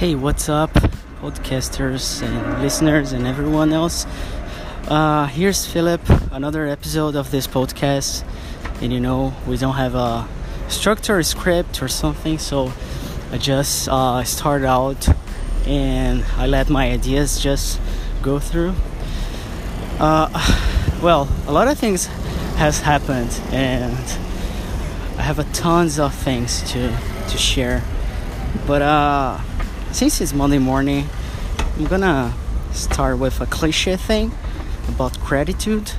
Hey, what's up, podcasters and listeners and everyone else? Uh, here's Philip, another episode of this podcast. And you know, we don't have a structure, script, or something, so I just uh, start out and I let my ideas just go through. Uh, well, a lot of things has happened, and I have a tons of things to to share. But uh, since it's Monday morning, I'm gonna start with a cliche thing about gratitude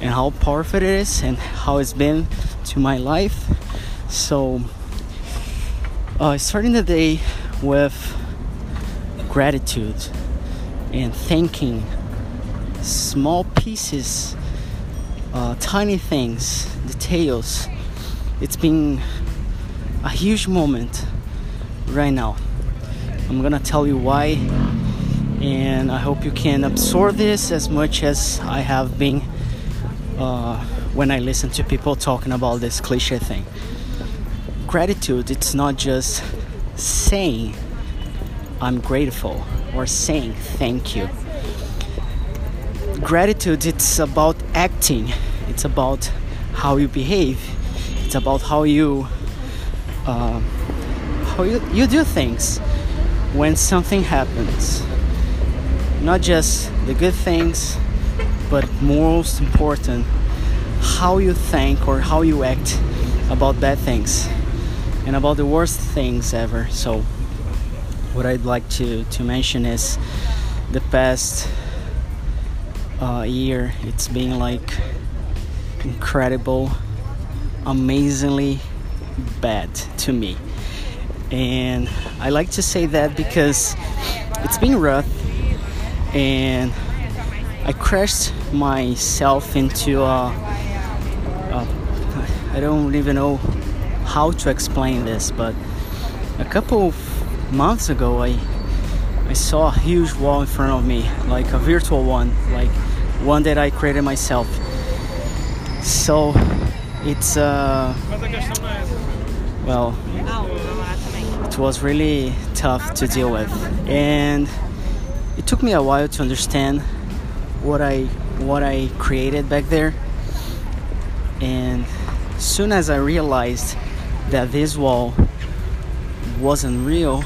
and how powerful it is and how it's been to my life. So, uh, starting the day with gratitude and thanking small pieces, uh, tiny things, details. It's been a huge moment right now. I'm gonna tell you why, and I hope you can absorb this as much as I have been uh, when I listen to people talking about this cliche thing. Gratitude, it's not just saying I'm grateful or saying thank you. Gratitude, it's about acting, it's about how you behave, it's about how you. Uh, how you, you do things when something happens. Not just the good things, but most important, how you think or how you act about bad things and about the worst things ever. So, what I'd like to, to mention is the past uh, year, it's been like incredible, amazingly bad to me and I like to say that because it's been rough and I crashed myself into a, a I don't even know how to explain this but a couple months ago I I saw a huge wall in front of me like a virtual one like one that I created myself. So it's uh well it was really tough to deal with. And it took me a while to understand what I what I created back there. And soon as I realized that this wall wasn't real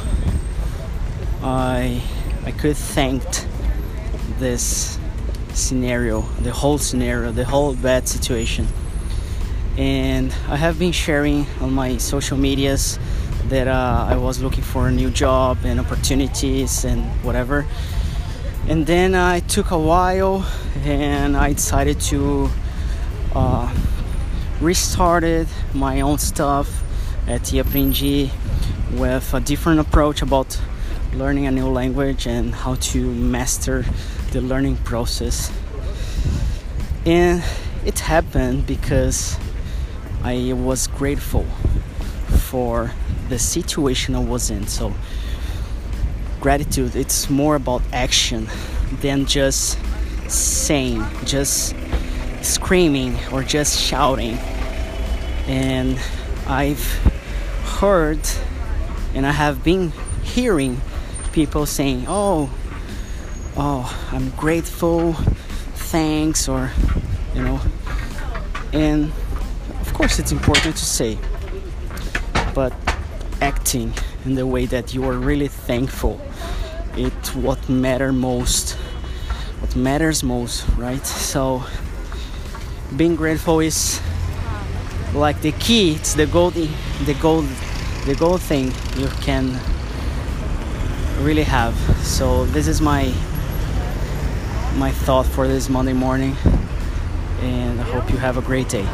I I could thank this scenario the whole scenario the whole bad situation and I have been sharing on my social medias that uh, I was looking for a new job and opportunities and whatever. And then I took a while and I decided to uh, restarted my own stuff at Aprendi with a different approach about learning a new language and how to master the learning process. And it happened because I was grateful for the situation I was in. So gratitude it's more about action than just saying, just screaming or just shouting. And I've heard and I have been hearing people saying, "Oh, oh, I'm grateful, thanks," or you know, and course it's important to say, but acting in the way that you are really thankful it's what matter most what matters most right? So being grateful is like the key it's the gold the gold the gold thing you can really have. So this is my my thought for this monday morning and i hope you have a great day